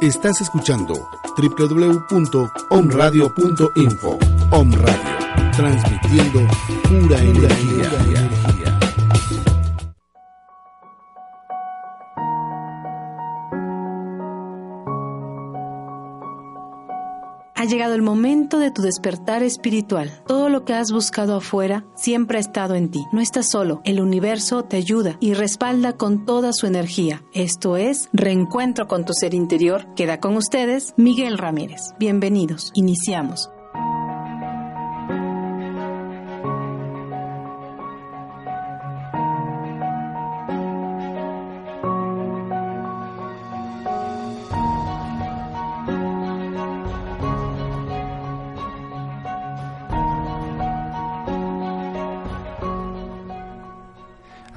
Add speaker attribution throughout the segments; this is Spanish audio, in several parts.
Speaker 1: Estás escuchando www.omradio.info. Om Radio, transmitiendo pura energía.
Speaker 2: Ha llegado el momento de tu despertar espiritual. Todo lo que has buscado afuera siempre ha estado en ti. No estás solo. El universo te ayuda y respalda con toda su energía. Esto es Reencuentro con tu ser interior. Queda con ustedes Miguel Ramírez. Bienvenidos. Iniciamos.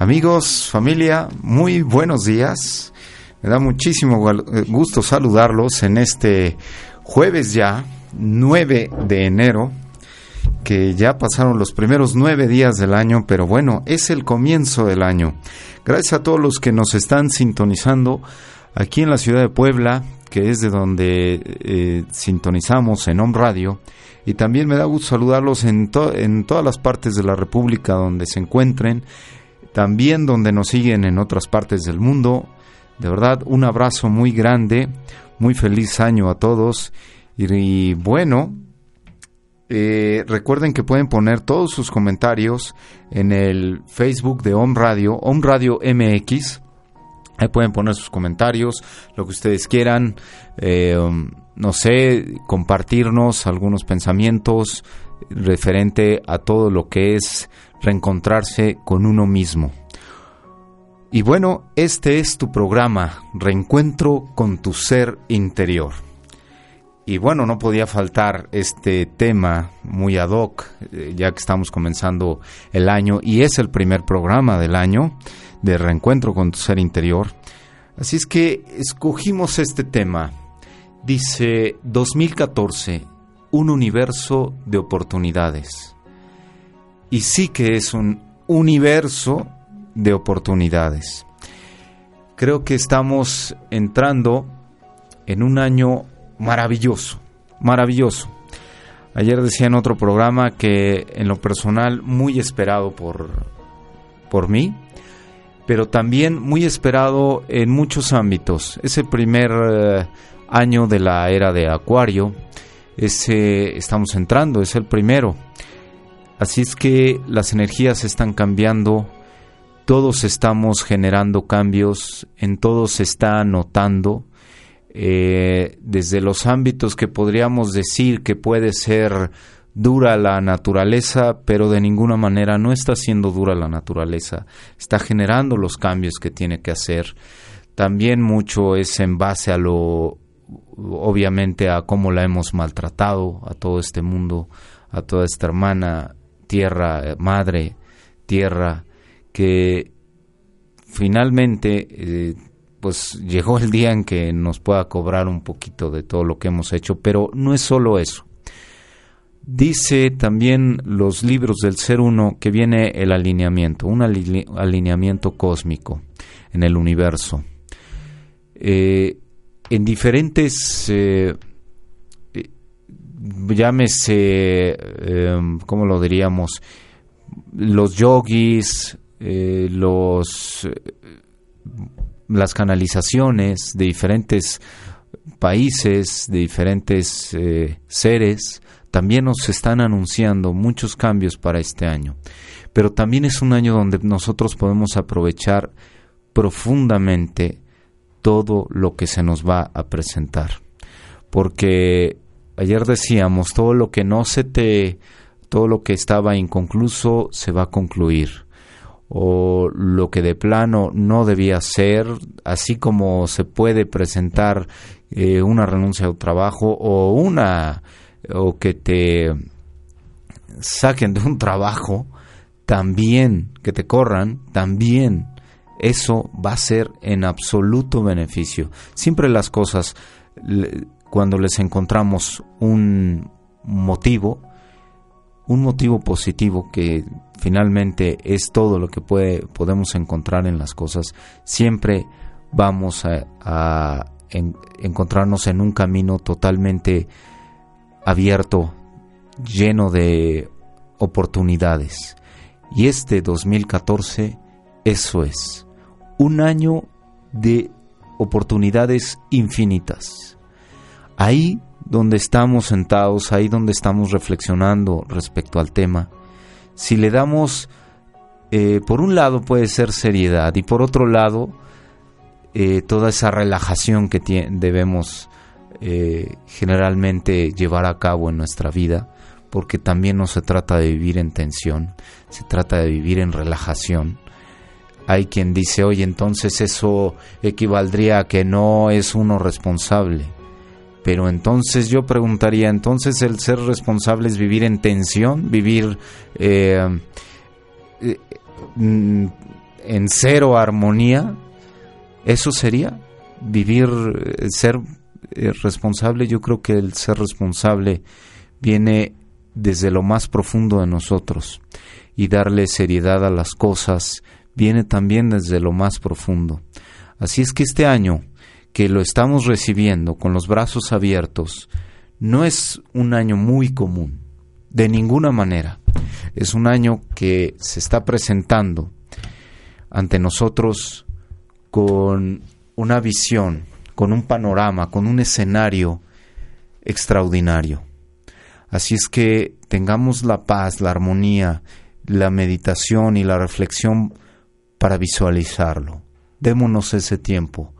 Speaker 3: Amigos, familia, muy buenos días. Me da muchísimo eh, gusto saludarlos en este jueves ya, 9 de enero, que ya pasaron los primeros nueve días del año, pero bueno, es el comienzo del año. Gracias a todos los que nos están sintonizando aquí en la ciudad de Puebla, que es de donde eh, sintonizamos en Home Radio. Y también me da gusto saludarlos en, en todas las partes de la República donde se encuentren también donde nos siguen en otras partes del mundo. De verdad, un abrazo muy grande, muy feliz año a todos. Y, bueno, eh, recuerden que pueden poner todos sus comentarios en el Facebook de Home Radio, Home Radio MX. Ahí pueden poner sus comentarios, lo que ustedes quieran. Eh, no sé, compartirnos algunos pensamientos referente a todo lo que es reencontrarse con uno mismo. Y bueno, este es tu programa, Reencuentro con tu ser interior. Y bueno, no podía faltar este tema muy ad hoc, eh, ya que estamos comenzando el año y es el primer programa del año de Reencuentro con tu ser interior. Así es que escogimos este tema. Dice 2014, un universo de oportunidades y sí que es un universo de oportunidades. Creo que estamos entrando en un año maravilloso, maravilloso. Ayer decía en otro programa que en lo personal muy esperado por, por mí, pero también muy esperado en muchos ámbitos. Es el primer eh, año de la era de Acuario, ese estamos entrando, es el primero. Así es que las energías están cambiando, todos estamos generando cambios, en todos se está notando, eh, desde los ámbitos que podríamos decir que puede ser dura la naturaleza, pero de ninguna manera no está siendo dura la naturaleza, está generando los cambios que tiene que hacer. También mucho es en base a lo, obviamente, a cómo la hemos maltratado, a todo este mundo, a toda esta hermana tierra, madre, tierra, que finalmente eh, pues llegó el día en que nos pueda cobrar un poquito de todo lo que hemos hecho, pero no es solo eso. Dice también los libros del ser uno que viene el alineamiento, un alineamiento cósmico en el universo. Eh, en diferentes eh, llámese, eh, ¿cómo lo diríamos? Los yogis, eh, los, las canalizaciones de diferentes países, de diferentes eh, seres, también nos están anunciando muchos cambios para este año. Pero también es un año donde nosotros podemos aprovechar profundamente todo lo que se nos va a presentar. Porque ayer decíamos, todo lo que no se te, todo lo que estaba inconcluso se va a concluir. o lo que de plano no debía ser, así como se puede presentar eh, una renuncia al trabajo o una o que te saquen de un trabajo, también que te corran, también eso va a ser en absoluto beneficio. Siempre las cosas, cuando les encontramos un motivo, un motivo positivo que finalmente es todo lo que puede, podemos encontrar en las cosas, siempre vamos a, encontrarnos en un camino totalmente abierto, lleno de oportunidades. Y este 2014, eso es, un año de oportunidades infinitas. Ahí donde estamos sentados, ahí donde estamos reflexionando respecto al tema, si le damos, eh, por un lado puede ser seriedad y por otro lado, eh, toda esa relajación que debemos eh, generalmente llevar a cabo en nuestra vida, porque también no se trata de vivir en tensión, se trata de vivir en relajación. Hay quien dice, oye, entonces eso equivaldría a que no es uno responsable. Pero entonces yo preguntaría, entonces el ser responsable es vivir en tensión, vivir eh, eh, en cero armonía. ¿Eso sería? Vivir, eh, ser responsable, yo creo que el ser responsable viene desde lo más profundo de nosotros y darle seriedad a las cosas viene también desde lo más profundo. Así es que este año que lo estamos recibiendo con los brazos abiertos, no es un año muy común, de ninguna manera. Es un año que se está presentando ante nosotros con una visión, con un panorama, con un escenario extraordinario. Así es que tengamos la paz, la armonía, la meditación y la reflexión para visualizarlo. Démonos ese tiempo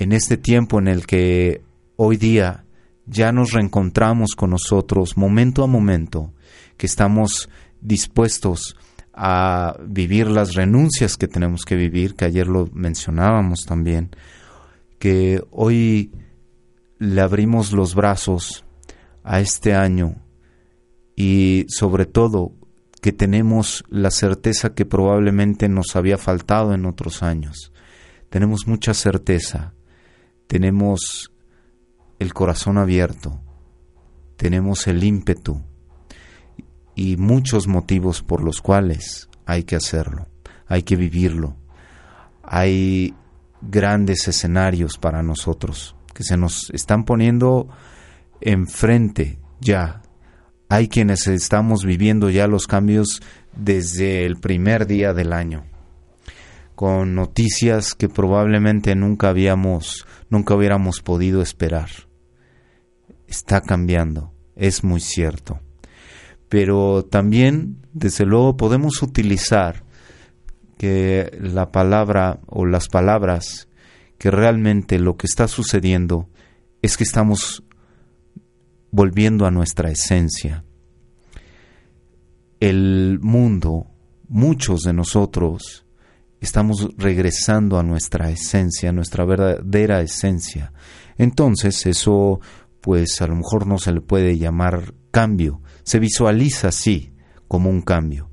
Speaker 3: en este tiempo en el que hoy día ya nos reencontramos con nosotros momento a momento, que estamos dispuestos a vivir las renuncias que tenemos que vivir, que ayer lo mencionábamos también, que hoy le abrimos los brazos a este año y sobre todo que tenemos la certeza que probablemente nos había faltado en otros años. Tenemos mucha certeza tenemos el corazón abierto, tenemos el ímpetu y muchos motivos por los cuales hay que hacerlo, hay que vivirlo. Hay grandes escenarios para nosotros que se nos están poniendo enfrente ya. Hay quienes estamos viviendo ya los cambios desde el primer día del año, con noticias que probablemente nunca habíamos nunca hubiéramos podido esperar. Está cambiando, es muy cierto. Pero también, desde luego, podemos utilizar que la palabra o las palabras que realmente lo que está sucediendo es que estamos volviendo a nuestra esencia. El mundo, muchos de nosotros, estamos regresando a nuestra esencia, a nuestra verdadera esencia. Entonces eso pues a lo mejor no se le puede llamar cambio, se visualiza así como un cambio,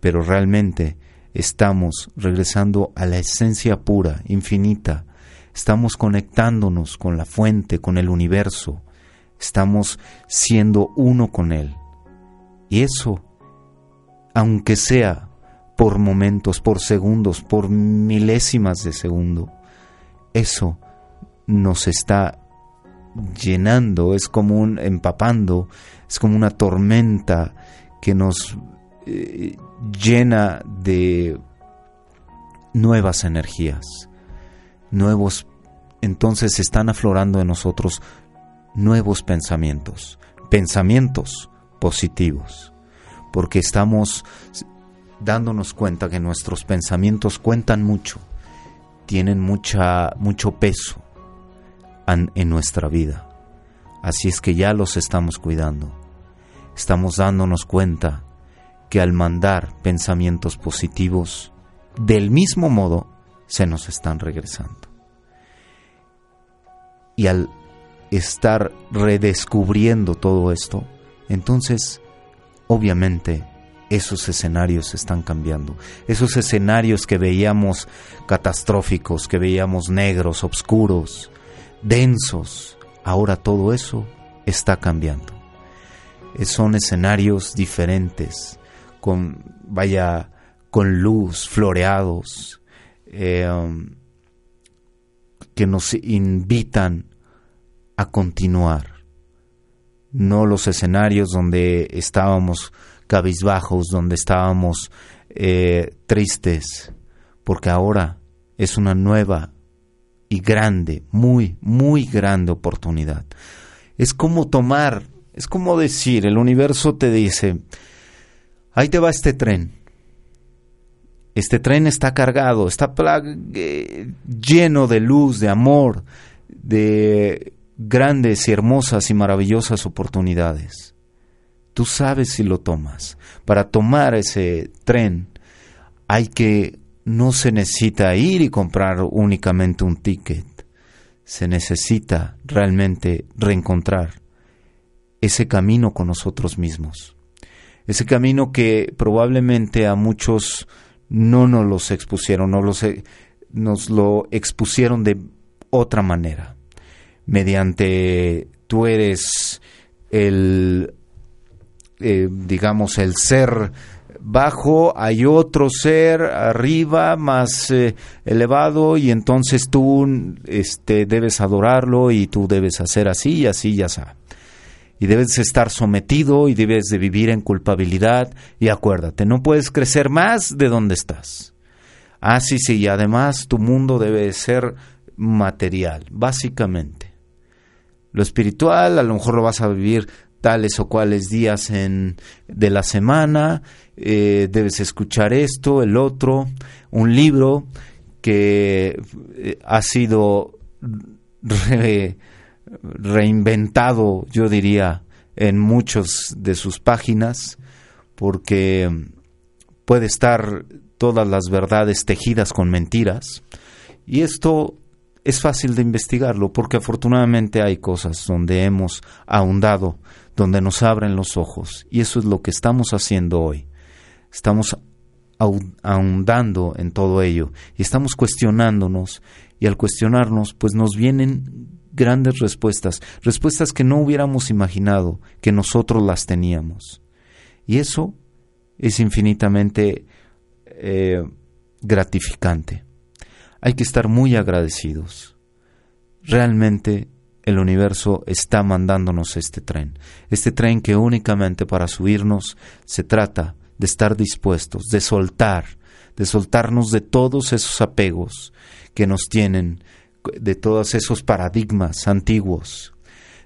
Speaker 3: pero realmente estamos regresando a la esencia pura, infinita, estamos conectándonos con la fuente, con el universo, estamos siendo uno con él. Y eso, aunque sea por momentos, por segundos, por milésimas de segundo. Eso nos está llenando, es como un empapando, es como una tormenta que nos eh, llena de nuevas energías, nuevos, entonces están aflorando en nosotros nuevos pensamientos, pensamientos positivos, porque estamos dándonos cuenta que nuestros pensamientos cuentan mucho, tienen mucha, mucho peso en, en nuestra vida. Así es que ya los estamos cuidando. Estamos dándonos cuenta que al mandar pensamientos positivos, del mismo modo se nos están regresando. Y al estar redescubriendo todo esto, entonces obviamente esos escenarios están cambiando. Esos escenarios que veíamos catastróficos, que veíamos negros, oscuros, densos, ahora todo eso está cambiando. Son escenarios diferentes, con, vaya, con luz, floreados, eh, um, que nos invitan a continuar. No los escenarios donde estábamos cabizbajos, donde estábamos eh, tristes, porque ahora es una nueva y grande, muy, muy grande oportunidad. Es como tomar, es como decir, el universo te dice, ahí te va este tren. Este tren está cargado, está eh, lleno de luz, de amor, de grandes y hermosas y maravillosas oportunidades. Tú sabes si lo tomas. Para tomar ese tren hay que no se necesita ir y comprar únicamente un ticket. Se necesita realmente reencontrar ese camino con nosotros mismos. Ese camino que probablemente a muchos no nos los expusieron, no los, nos lo expusieron de otra manera. Mediante tú eres el, eh, digamos, el ser bajo hay otro ser arriba más eh, elevado y entonces tú este debes adorarlo y tú debes hacer así y así y así y debes estar sometido y debes de vivir en culpabilidad. Y acuérdate no puedes crecer más de donde estás. Ah sí sí y además tu mundo debe ser material básicamente. Lo espiritual a lo mejor lo vas a vivir tales o cuales días en, de la semana, eh, debes escuchar esto, el otro, un libro que eh, ha sido reinventado, yo diría, en muchos de sus páginas, porque puede estar todas las verdades tejidas con mentiras, y esto es fácil de investigarlo, porque afortunadamente hay cosas donde hemos ahondado donde nos abren los ojos. Y eso es lo que estamos haciendo hoy. Estamos ahondando en todo ello y estamos cuestionándonos y al cuestionarnos pues nos vienen grandes respuestas, respuestas que no hubiéramos imaginado que nosotros las teníamos. Y eso es infinitamente eh, gratificante. Hay que estar muy agradecidos. Realmente el universo está mandándonos este tren. Este tren que únicamente para subirnos se trata de estar dispuestos, de soltar, de soltarnos de todos esos apegos que nos tienen, de todos esos paradigmas antiguos,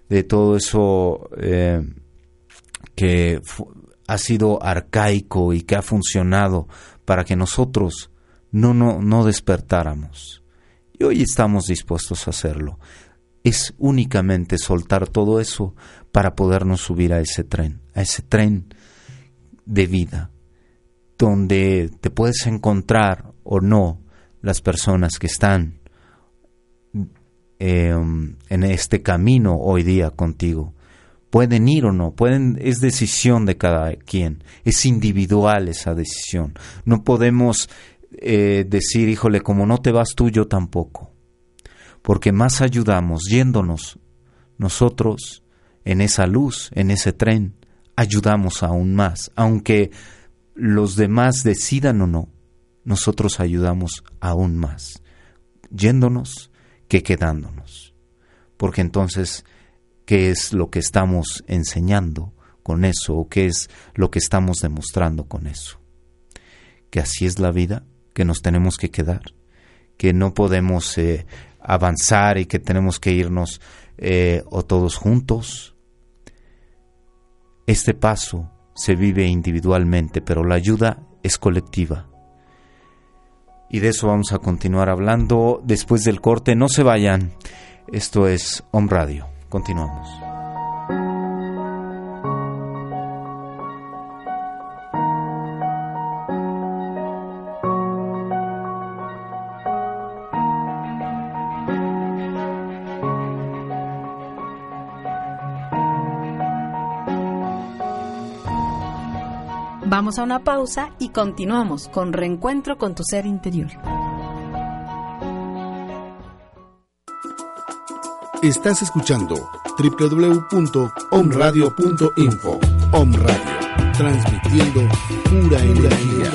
Speaker 3: de todo eso eh, que ha sido arcaico y que ha funcionado para que nosotros no, no, no despertáramos. Y hoy estamos dispuestos a hacerlo es únicamente soltar todo eso para podernos subir a ese tren, a ese tren de vida, donde te puedes encontrar o no las personas que están em, en este camino hoy día contigo. Pueden ir o no, pueden, es decisión de cada quien, es individual esa decisión. No podemos eh, decir, híjole, como no te vas tú, yo tampoco porque más ayudamos yéndonos nosotros en esa luz, en ese tren, ayudamos aún más, aunque los demás decidan o no, nosotros ayudamos aún más, yéndonos que quedándonos. Porque entonces, ¿qué es lo que estamos enseñando con eso o qué es lo que estamos demostrando con eso? Que así es la vida, que nos tenemos que quedar, que no podemos eh, avanzar y que tenemos que irnos eh, o todos juntos. Este paso se vive individualmente, pero la ayuda es colectiva. Y de eso vamos a continuar hablando después del corte. No se vayan. Esto es Home Radio. Continuamos.
Speaker 2: A una pausa y continuamos con Reencuentro con tu ser interior.
Speaker 1: Estás escuchando www.omradio.info. Om Radio, transmitiendo pura energía.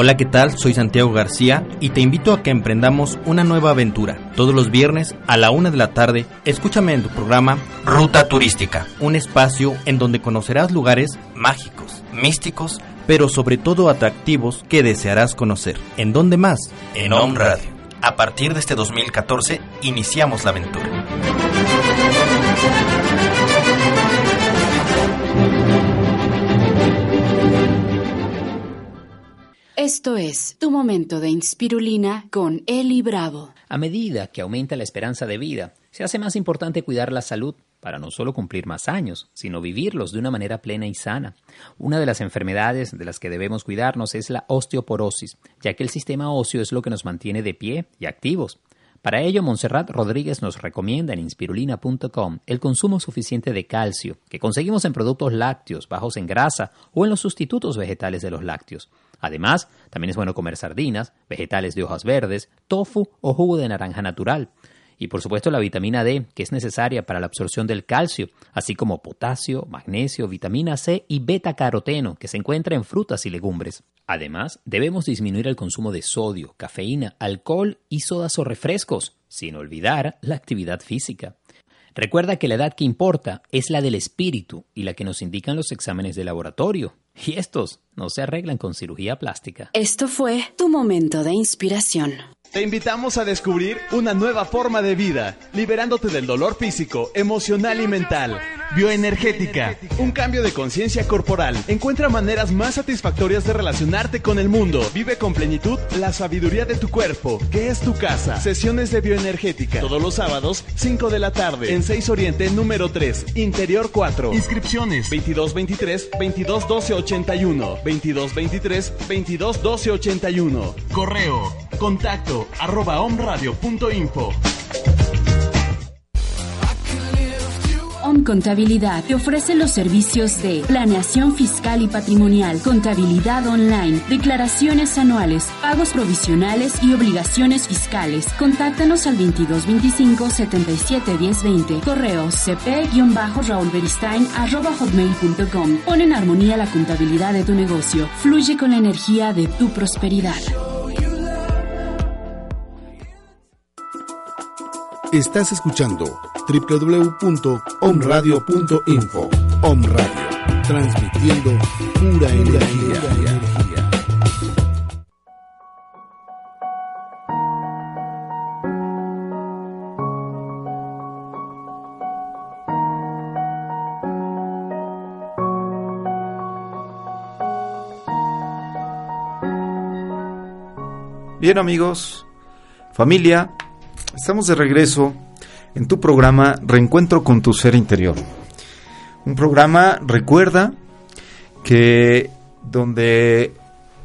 Speaker 4: Hola, ¿qué tal? Soy Santiago García y te invito a que emprendamos una nueva aventura. Todos los viernes a la una de la tarde, escúchame en tu programa Ruta Turística, un espacio en donde conocerás lugares mágicos, místicos, pero sobre todo atractivos que desearás conocer. ¿En dónde más? En Home Radio. A partir de este 2014, iniciamos la aventura.
Speaker 5: Esto es Tu Momento de Inspirulina con Eli Bravo.
Speaker 6: A medida que aumenta la esperanza de vida, se hace más importante cuidar la salud para no solo cumplir más años, sino vivirlos de una manera plena y sana. Una de las enfermedades de las que debemos cuidarnos es la osteoporosis, ya que el sistema óseo es lo que nos mantiene de pie y activos. Para ello, Montserrat Rodríguez nos recomienda en inspirulina.com el consumo suficiente de calcio, que conseguimos en productos lácteos, bajos en grasa o en los sustitutos vegetales de los lácteos. Además, también es bueno comer sardinas, vegetales de hojas verdes, tofu o jugo de naranja natural. Y por supuesto la vitamina D, que es necesaria para la absorción del calcio, así como potasio, magnesio, vitamina C y beta-caroteno, que se encuentra en frutas y legumbres. Además, debemos disminuir el consumo de sodio, cafeína, alcohol y sodas o refrescos, sin olvidar la actividad física. Recuerda que la edad que importa es la del espíritu y la que nos indican los exámenes de laboratorio. Y estos no se arreglan con cirugía plástica.
Speaker 5: Esto fue tu momento de inspiración.
Speaker 7: Te invitamos a descubrir una nueva forma de vida, liberándote del dolor físico, emocional y mental. Bioenergética, un cambio de conciencia corporal. Encuentra maneras más satisfactorias de relacionarte con el mundo. Vive con plenitud la sabiduría de tu cuerpo, que es tu casa. Sesiones de bioenergética, todos los sábados, 5 de la tarde, en 6 Oriente, número 3, Interior 4. Inscripciones 2223 221281 2223 221281 Correo, contacto, arroba omradio.info.
Speaker 5: On Contabilidad te ofrece los servicios de planeación fiscal y patrimonial, contabilidad online, declaraciones anuales, pagos provisionales y obligaciones fiscales. Contáctanos al 2225 77 1020. Correo cp-raulberistain.com. Pon en armonía la contabilidad de tu negocio. Fluye con la energía de tu prosperidad.
Speaker 1: Estás escuchando www.omradio.info. Om Radio, transmitiendo pura energía.
Speaker 3: Bien amigos, familia, estamos de regreso en tu programa Reencuentro con tu ser interior. Un programa, recuerda, que donde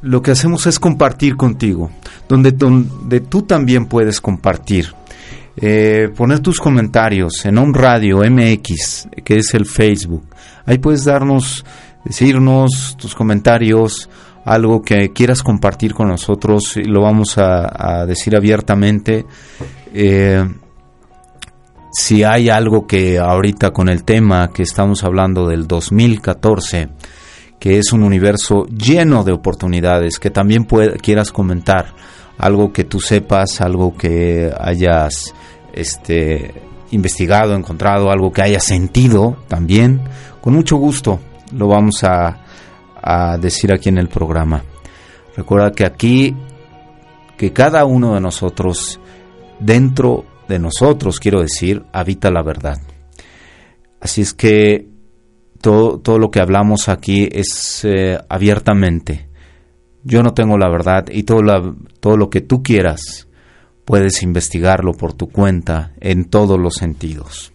Speaker 3: lo que hacemos es compartir contigo, donde, donde tú también puedes compartir. Eh, poner tus comentarios en un radio MX, que es el Facebook. Ahí puedes darnos, decirnos tus comentarios, algo que quieras compartir con nosotros, lo vamos a, decir abiertamente. Eh, si hay algo que ahorita con el tema que estamos hablando del 2014, que es un universo lleno de oportunidades, que también quieras comentar, algo que tú sepas, algo que hayas este, investigado, encontrado, algo que hayas sentido también, con mucho gusto lo vamos a, a decir aquí en el programa. Recuerda que aquí, que cada uno de nosotros, dentro de nosotros, quiero decir, habita la verdad. Así es que todo, todo lo que hablamos aquí es eh, abiertamente. Yo no tengo la verdad y todo, todo lo que tú quieras puedes investigarlo por tu cuenta en todos los sentidos.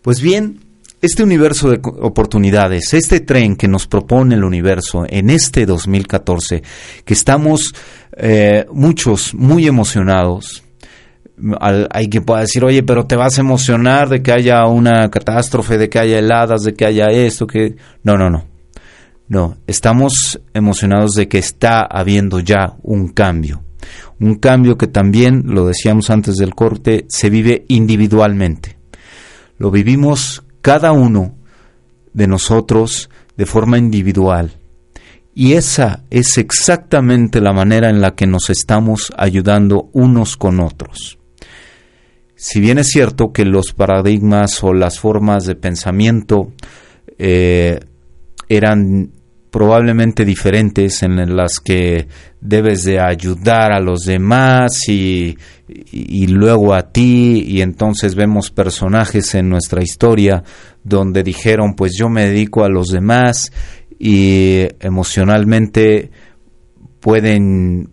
Speaker 3: Pues bien, este universo de oportunidades, este tren que nos propone el universo en este 2014, que estamos eh, muchos muy emocionados, hay quien pueda decir, oye, pero te vas a emocionar de que haya una catástrofe, de que haya heladas, de que haya esto, que... No, no, no. No, estamos emocionados de que está habiendo ya un cambio. Un cambio que también, lo decíamos antes del corte, se vive individualmente. Lo vivimos cada uno de nosotros de forma individual. Y esa es exactamente la manera en la que nos estamos ayudando unos con otros. Si bien es cierto que los paradigmas o las formas de pensamiento eh, eran probablemente diferentes en las que debes de ayudar a los demás y, luego a ti y entonces vemos personajes en nuestra historia donde dijeron pues yo me dedico a los demás y emocionalmente pueden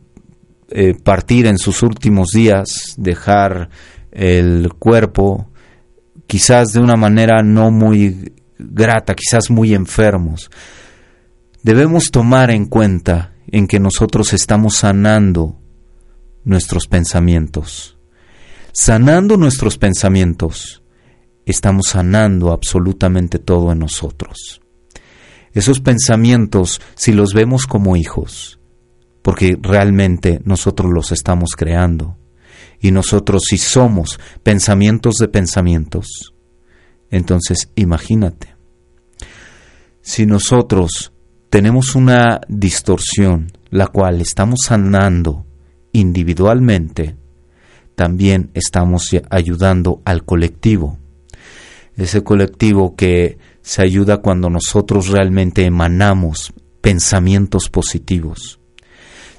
Speaker 3: eh, partir en sus últimos días, dejar el cuerpo quizás de una manera no muy grata, quizás muy enfermos debemos tomar en cuenta en que nosotros estamos sanando nuestros pensamientos. Sanando nuestros pensamientos, estamos sanando absolutamente todo en nosotros. Esos pensamientos, si los vemos como hijos, porque realmente nosotros los estamos creando, y nosotros si somos pensamientos de pensamientos, entonces imagínate, si nosotros tenemos una distorsión, la cual estamos sanando individualmente, también estamos ayudando al colectivo. Ese colectivo que se ayuda cuando nosotros realmente emanamos pensamientos positivos.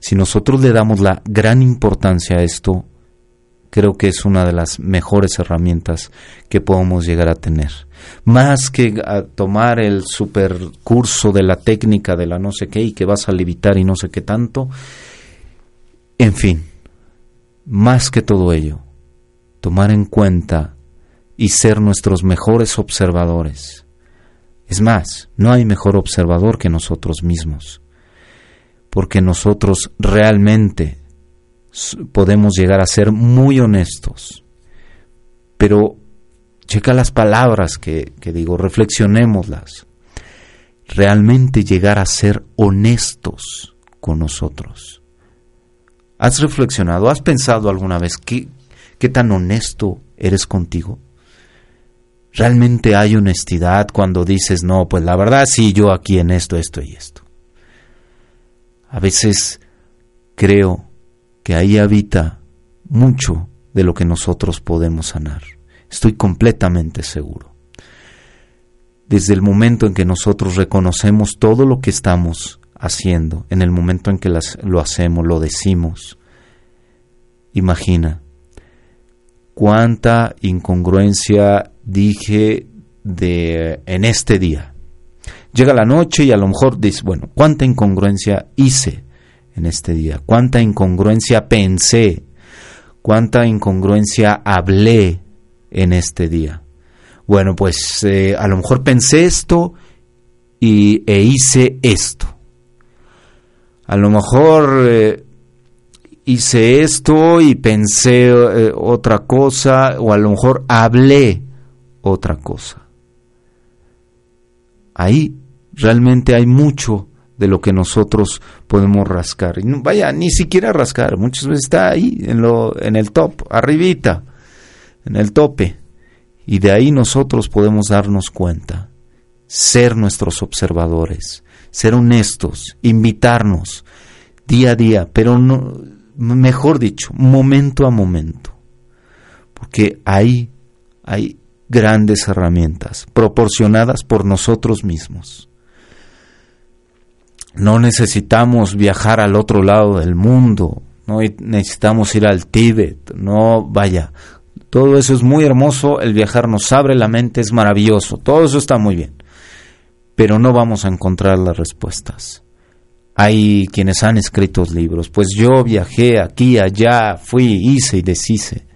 Speaker 3: Si nosotros le damos la gran importancia a esto, creo que es una de las mejores herramientas que podemos llegar a tener. Más que tomar el super curso de la técnica de la no sé qué y que vas a levitar y no sé qué tanto. En fin, más que todo ello, tomar en cuenta y ser nuestros mejores observadores. Es más, no hay mejor observador que nosotros mismos, porque nosotros realmente podemos llegar a ser muy honestos. Pero checa las palabras que, digo, reflexionémoslas. Realmente llegar a ser honestos con nosotros. ¿Has reflexionado, has pensado alguna vez qué, qué tan honesto eres contigo? ¿Realmente hay honestidad cuando dices, no, pues la verdad sí, yo aquí en esto, esto y esto? A veces creo que ahí habita mucho de lo que nosotros podemos sanar. Estoy completamente seguro. Desde el momento en que nosotros reconocemos todo lo que estamos haciendo, en el momento en que lo hacemos, lo decimos, imagina cuánta incongruencia dije de en este día. Llega la noche y a lo mejor dices, bueno, cuánta incongruencia hice en este día, cuánta incongruencia pensé, cuánta incongruencia hablé en este día. Bueno, pues eh, a lo mejor pensé esto y, e hice esto. A lo mejor eh, hice esto y pensé eh, otra cosa, o a lo mejor hablé otra cosa. Ahí realmente hay mucho de lo que nosotros podemos rascar. Y vaya, ni siquiera rascar, muchas veces está ahí en, lo, en el top, arribita, en el tope. Y de ahí nosotros podemos darnos cuenta, ser nuestros observadores, ser honestos, invitarnos día a día, pero no, mejor dicho, momento a momento. Porque ahí hay grandes herramientas proporcionadas por nosotros mismos no necesitamos viajar al otro lado del mundo, no necesitamos ir al Tíbet, no vaya. Todo eso es muy hermoso, el viajar nos abre la mente, es maravilloso, todo eso está muy bien, pero no vamos a encontrar las respuestas. Hay quienes han escrito libros, pues yo viajé aquí, allá, fui, hice y deshice,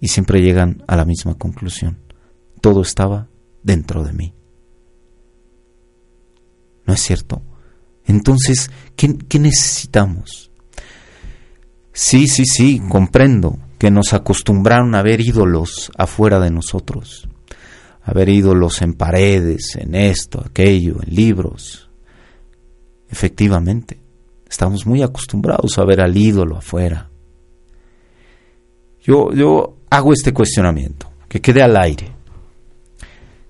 Speaker 3: y siempre llegan a la misma conclusión. Todo estaba dentro de mí. ¿No es cierto? Entonces, ¿qué, necesitamos? Sí, sí, sí, comprendo que nos acostumbraron a ver ídolos afuera de nosotros, a ver ídolos en paredes, en esto, aquello, en libros, Efectivamente, estamos muy acostumbrados a ver al ídolo afuera. Yo, yo hago este cuestionamiento, que quede al aire.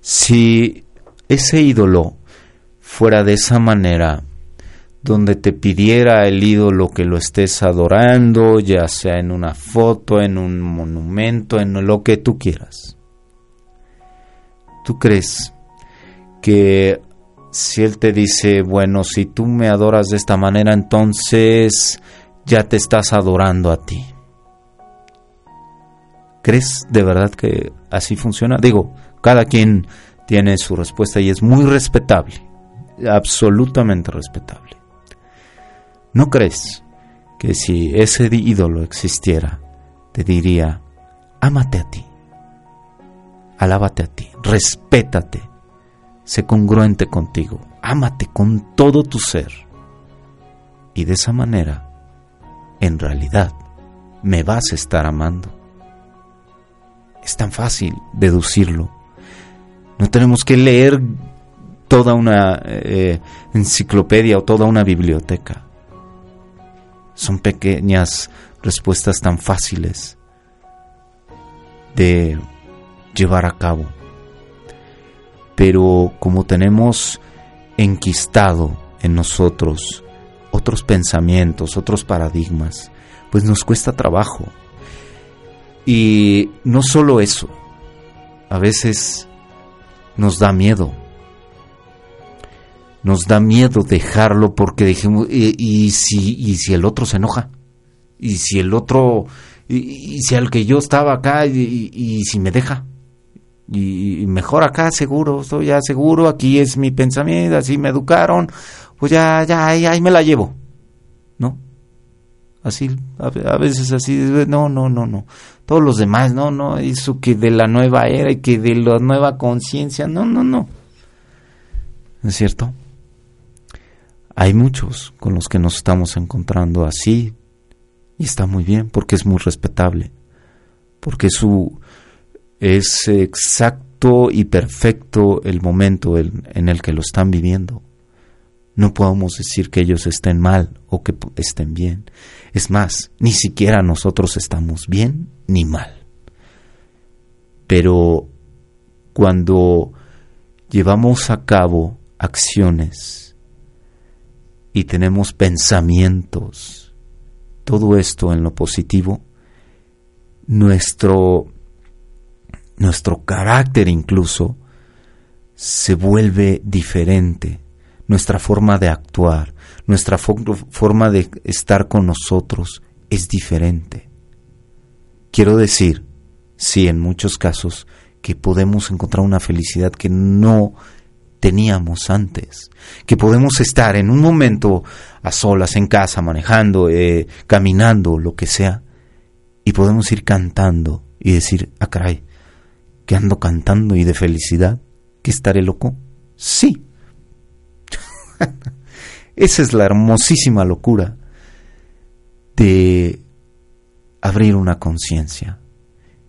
Speaker 3: Si ese ídolo fuera de esa manera, donde te pidiera el ídolo que lo estés adorando, ya sea en una foto, en un monumento, en lo que tú quieras. ¿Tú crees que si él te dice, bueno, si tú me adoras de esta manera, entonces ya te estás adorando a ti? ¿Crees de verdad que así funciona? Digo, cada quien tiene su respuesta y es muy respetable, absolutamente respetable. ¿No crees que si ese ídolo existiera, te diría, ámate a ti, alábate a ti, respétate, sé congruente contigo, ámate con todo tu ser? Y de esa manera, en realidad, me vas a estar amando. Es tan fácil deducirlo. No tenemos que leer toda una eh, enciclopedia o toda una biblioteca. Son pequeñas respuestas tan fáciles de llevar a cabo. Pero como tenemos enquistado en nosotros otros pensamientos, otros paradigmas, pues nos cuesta trabajo. Y no solo eso, a veces nos da miedo. Nos da miedo dejarlo porque dijimos, y, si, y si el otro se enoja, y si el otro, y, si al que yo estaba acá, y, si me deja, y, mejor acá seguro, estoy ya seguro, aquí es mi pensamiento, así me educaron, pues ya, ya, ahí me la llevo, ¿no? Así, a, veces así, no, no, no, no. Todos los demás, no, no, eso que de la nueva era y que de la nueva conciencia, no, no, no. ¿No es cierto? Hay muchos con los que nos estamos encontrando así y está muy bien porque es muy respetable, porque su es exacto y perfecto el momento en el que lo están viviendo. No podemos decir que ellos estén mal o que estén bien. Es más, ni siquiera nosotros estamos bien ni mal. Pero cuando llevamos a cabo acciones y tenemos pensamientos, todo esto en lo positivo, nuestro, nuestro carácter incluso se vuelve diferente nuestra forma de actuar, nuestra forma de estar con nosotros es diferente. Quiero decir, sí, en muchos casos, que podemos encontrar una felicidad que no teníamos antes, que podemos estar en un momento a solas, en casa, manejando, eh, caminando, lo que sea, y podemos ir cantando y decir, ah, caray, que ando cantando y de felicidad, que estaré loco. Sí, Esa es la hermosísima locura de abrir una conciencia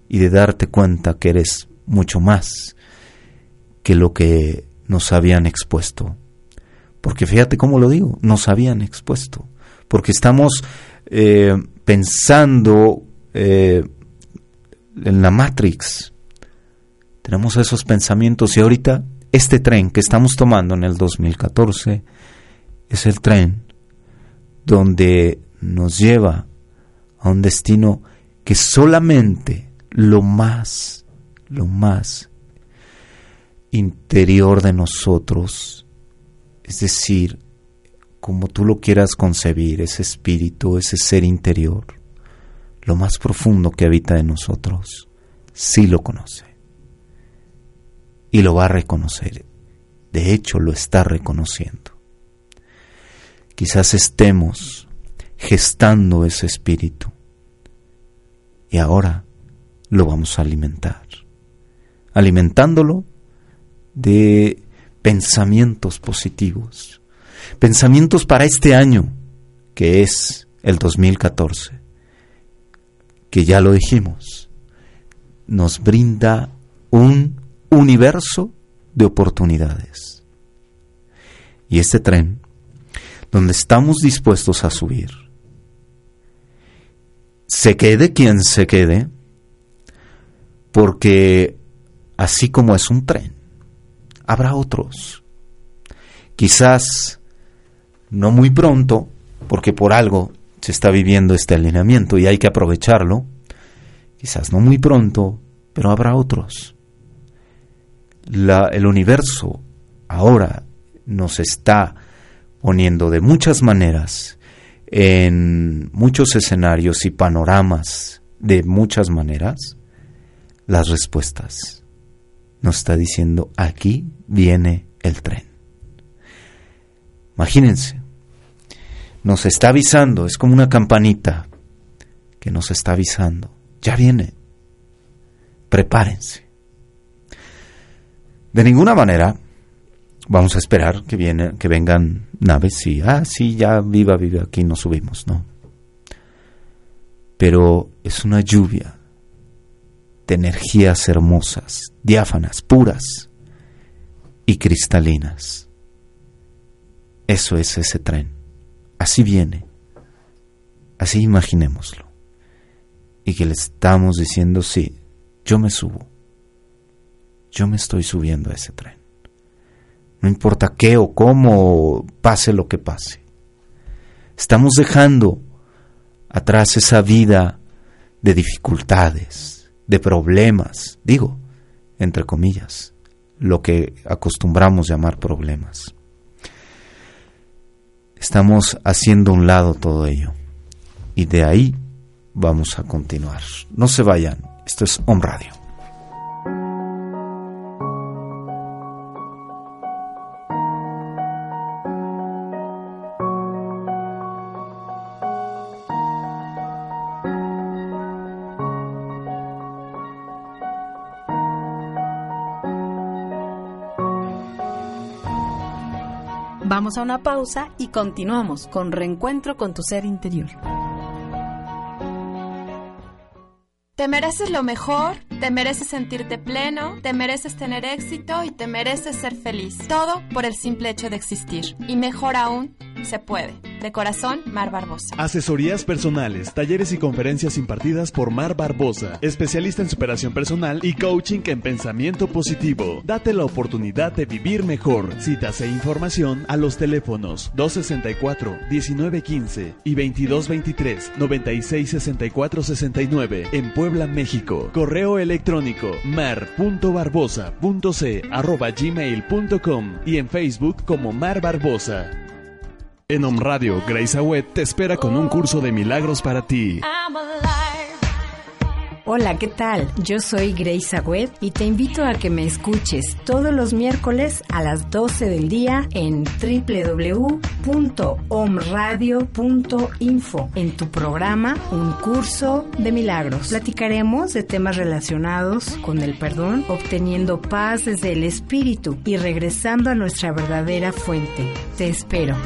Speaker 3: y de darte cuenta que eres mucho más que lo que nos habían expuesto. Porque fíjate cómo lo digo, nos habían expuesto. Porque estamos eh, pensando eh, en la Matrix. Tenemos esos pensamientos y ahorita este tren que estamos tomando en el 2014 es el tren donde nos lleva a un destino que solamente lo más, lo más interior de nosotros, es decir, como tú lo quieras concebir, ese espíritu, ese ser interior, lo más profundo que habita en nosotros, sí lo conoce y lo va a reconocer. De hecho, lo está reconociendo. Quizás estemos gestando ese espíritu y ahora lo vamos a alimentar. Alimentándolo de pensamientos positivos, pensamientos para este año, que es el 2014, que ya lo dijimos, nos brinda un universo de oportunidades. Y este tren donde estamos dispuestos a subir. Se quede quien se quede, porque así como es un tren, habrá otros. Quizás no muy pronto, porque por algo se está viviendo este alineamiento y hay que aprovecharlo. Quizás no muy pronto, pero habrá otros. el universo ahora nos está poniendo de muchas maneras en muchos escenarios y panoramas de muchas maneras las respuestas. Nos está diciendo, aquí viene el tren. Imagínense, nos está avisando, es como una campanita que nos está avisando, ya viene, prepárense. De ninguna manera vamos a esperar que, viene, que vengan naves y, ah, sí, ya viva, viva, aquí nos subimos, ¿no? Pero es una lluvia de energías hermosas, diáfanas, puras y cristalinas. Eso es ese tren. Así viene. Así imaginémoslo. Y que le estamos diciendo, sí, yo me subo. Yo me estoy subiendo a ese tren. No importa qué o cómo pase lo que pase. Estamos dejando atrás esa vida de dificultades, de problemas, digo, entre comillas, lo que acostumbramos llamar problemas. Estamos haciendo un lado todo ello y de ahí vamos a continuar. No se vayan, esto es Home Radio.
Speaker 2: A una pausa y continuamos con Reencuentro con tu ser interior.
Speaker 8: Te mereces lo mejor, te mereces sentirte pleno, te mereces tener éxito y te mereces ser feliz. Todo por el simple hecho de existir. Y mejor aún, se puede. De corazón, Mar Barbosa.
Speaker 7: Asesorías personales, talleres y conferencias impartidas por Mar Barbosa, especialista en superación personal y coaching en pensamiento positivo. Date la oportunidad de vivir mejor. Citas e información a los teléfonos 264-1915 y 2223-966469 en Puebla, México. Correo electrónico mar.barbosa.c y en Facebook como Mar Barbosa. En Om Radio, Grace Awet te espera con un curso de milagros para ti.
Speaker 9: Hola, ¿qué tal? Yo soy Grace Agüed y te invito a que me escuches todos los miércoles a las 12 del día en www.omradio.info en tu programa Un Curso de Milagros. Platicaremos de temas relacionados con el perdón, obteniendo paz desde el espíritu y regresando a nuestra verdadera fuente. Te espero.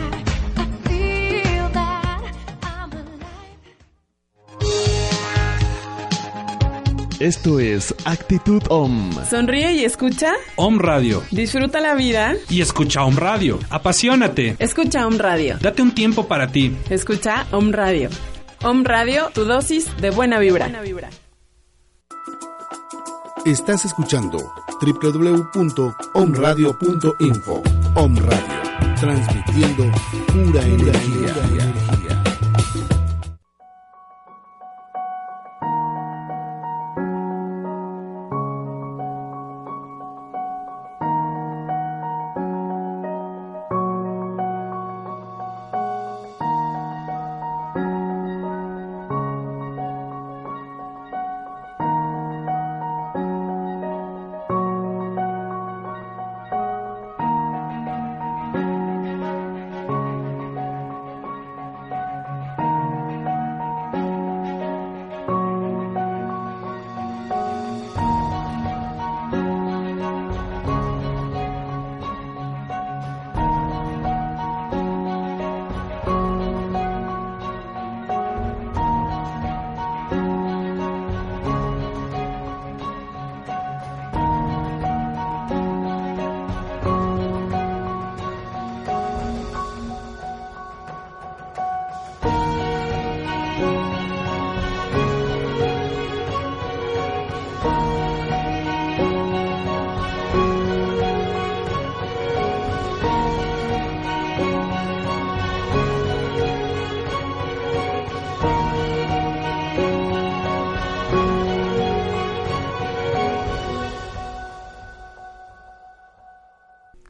Speaker 7: Esto es Actitud Om.
Speaker 10: Sonríe y escucha.
Speaker 11: Om Radio.
Speaker 10: Disfruta la vida.
Speaker 11: Y escucha Om Radio. Apasionate.
Speaker 10: Escucha Om Radio.
Speaker 11: Date un tiempo para ti.
Speaker 10: Escucha Om Radio. Om Radio, tu dosis de buena vibra. Buena vibra.
Speaker 1: Estás escuchando www.omradio.info. Om Radio, transmitiendo pura energía.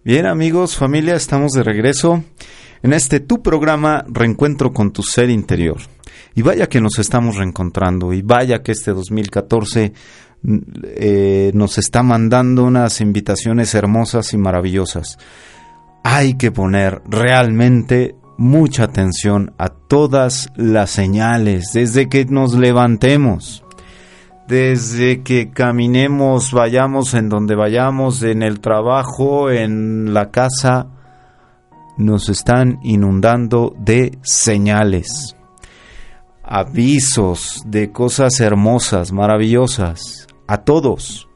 Speaker 3: Bien amigos, familia, estamos de regreso en este tu programa Reencuentro con tu ser interior. Y vaya que nos estamos reencontrando y vaya que este 2014 eh, nos está mandando unas invitaciones hermosas y maravillosas. Hay que poner realmente mucha atención a todas las señales desde que nos levantemos desde que caminemos, vayamos en donde vayamos, en el trabajo, en la casa, nos están inundando de señales, avisos de cosas hermosas, maravillosas, a todos,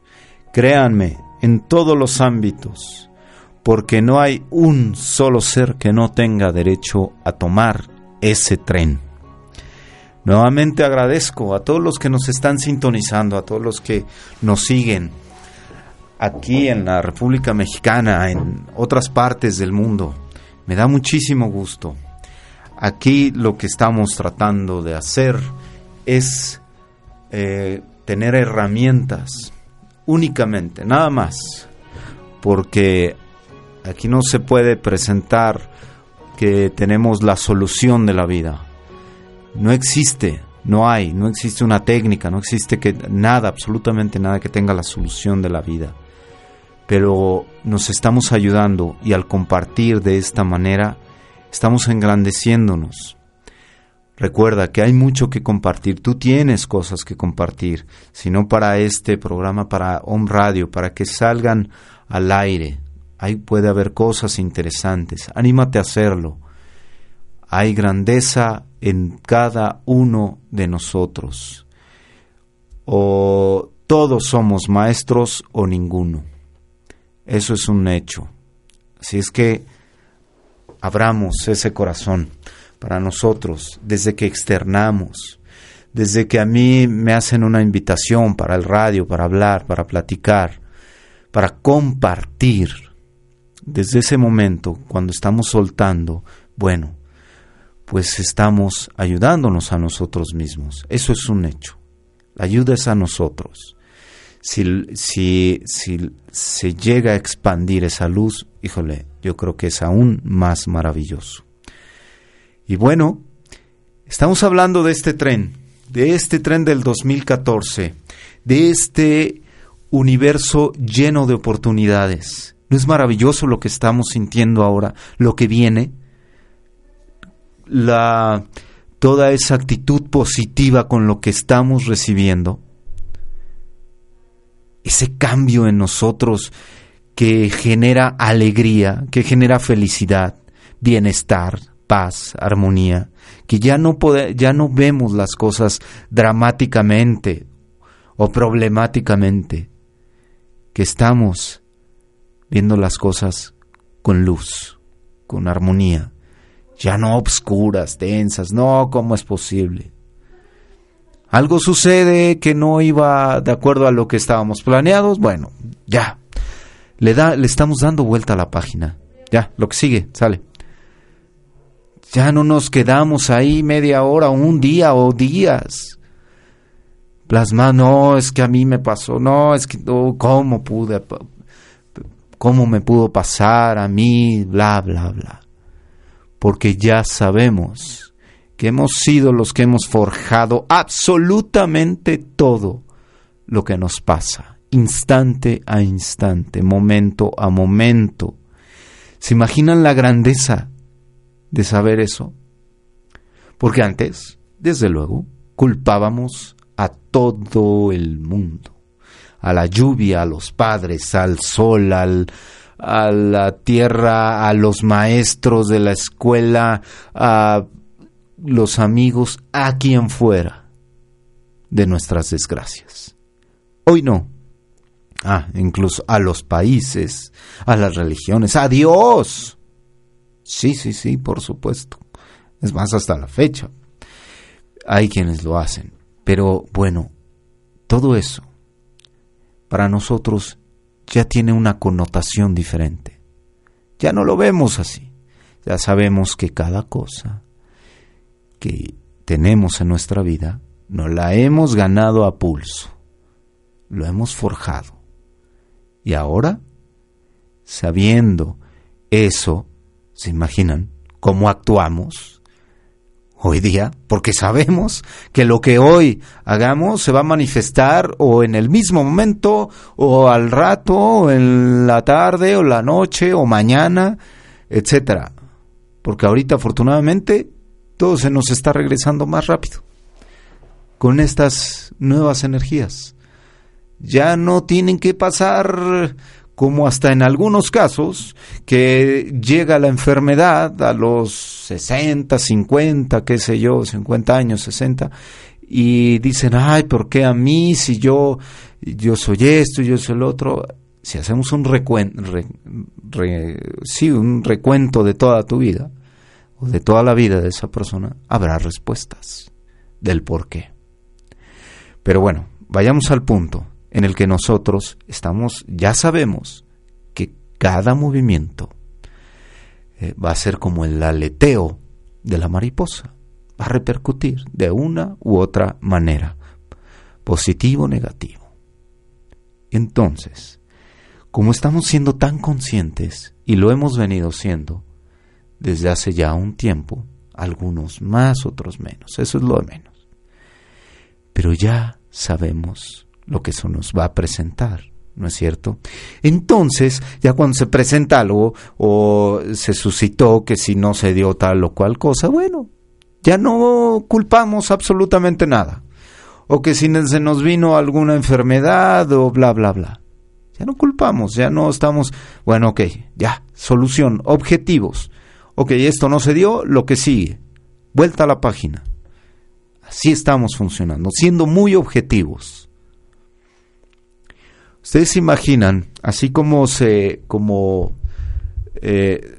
Speaker 3: créanme, en todos los ámbitos, porque no hay un solo ser que no tenga derecho a tomar ese tren. Nuevamente agradezco a todos los que nos están sintonizando, a todos los que nos siguen aquí en la República Mexicana, en otras partes del mundo. Me da muchísimo gusto. Aquí lo que estamos tratando de hacer es eh, tener herramientas únicamente, nada más, porque aquí no se puede presentar que tenemos la solución de la vida no existe, no hay, no existe una técnica, no existe que nada, absolutamente nada que tenga la solución de la vida. Pero nos estamos ayudando y al compartir de esta manera estamos engrandeciéndonos. Recuerda que hay mucho que compartir, tú tienes cosas que compartir, si no para este programa, para Home Radio, para que salgan al aire. Ahí puede haber cosas interesantes, anímate a hacerlo. Hay grandeza en cada uno de nosotros. O todos somos maestros o ninguno. Eso es un hecho. Así es que abramos ese corazón para nosotros desde que externamos, desde que a mí me hacen una invitación para el radio, para hablar, para platicar, para compartir. Desde ese momento, cuando estamos soltando, bueno, pues estamos ayudándonos a nosotros mismos. Eso es un hecho. La ayuda es a nosotros. Si, si, si se llega a expandir esa luz, híjole, yo creo que es aún más maravilloso. Y bueno, estamos hablando de este tren, de este tren del 2014, de este universo lleno de oportunidades. ¿No es maravilloso lo que estamos sintiendo ahora, lo que viene? La toda esa actitud positiva con lo que estamos recibiendo, ese cambio en nosotros que genera alegría, que genera felicidad, bienestar, paz, armonía, que ya no ya no vemos las cosas dramáticamente o problemáticamente, que estamos viendo las cosas con luz, con armonía ya no obscuras, densas, no, ¿cómo es posible? Algo sucede que no iba de acuerdo a lo que estábamos planeados, bueno, ya, le, da, le estamos dando vuelta a la página, ya, lo que sigue, sale. Ya no nos quedamos ahí media hora, un día o días. Plasma, no, es que a mí me pasó, no, es que, ¿cómo pude, cómo me pudo pasar a mí, bla, bla, bla porque ya sabemos que hemos sido los que hemos forjado absolutamente todo lo que nos pasa, instante a instante, momento a momento. ¿Se imaginan la grandeza de saber eso? Porque antes, desde luego, culpábamos a todo el mundo, a la lluvia, a los padres, al sol, al, a la tierra, a los maestros de la escuela, a los amigos, a quien fuera de nuestras desgracias. Hoy no. Ah, incluso a los países, a las religiones, a Dios. Sí, sí, sí, por supuesto. Es más, hasta la fecha. Hay quienes lo hacen. Pero bueno, todo eso para nosotros ya tiene una connotación diferente. Ya no lo vemos así. Ya sabemos que cada cosa que tenemos en nuestra vida nos la hemos ganado a pulso. Lo hemos forjado. Y ahora, sabiendo eso, ¿se imaginan cómo actuamos hoy día? Porque sabemos que lo que hoy hagamos se va a manifestar o en el mismo momento, o al rato, o en la tarde, o la noche, o mañana, etcétera. Porque ahorita, afortunadamente, todo se nos está regresando más rápido con estas nuevas energías. Ya no tienen que pasar como hasta en algunos casos, que llega la enfermedad a los 60, 50, qué sé yo, 50 años, 60, y dicen, ay, ¿por qué a mí si yo, yo soy esto, yo soy el otro? Si hacemos un, recuento, sí, un recuento de toda tu vida, o de toda la vida de esa persona, habrá respuestas del por qué. Pero bueno, vayamos al punto en el que nosotros estamos, ya sabemos que cada movimiento eh, va a ser como el aleteo de la mariposa, va a repercutir de una u otra manera, positivo o negativo. Entonces, como estamos siendo tan conscientes, y lo hemos venido siendo desde hace ya un tiempo, algunos más, otros menos, eso es lo de menos, pero ya sabemos lo que eso nos va a presentar, ¿no es cierto? Entonces, ya cuando se presenta algo o se suscitó que si no se dio tal o cual cosa, bueno, ya no culpamos absolutamente nada. O que si se nos vino alguna enfermedad o bla, bla, bla. Ya no culpamos, ya no estamos, bueno, ok, ya, solución, objetivos. Ok, esto no se dio, lo que sigue. Vuelta a la página. Así estamos funcionando, siendo muy objetivos. Ustedes se imaginan, así como se, como eh,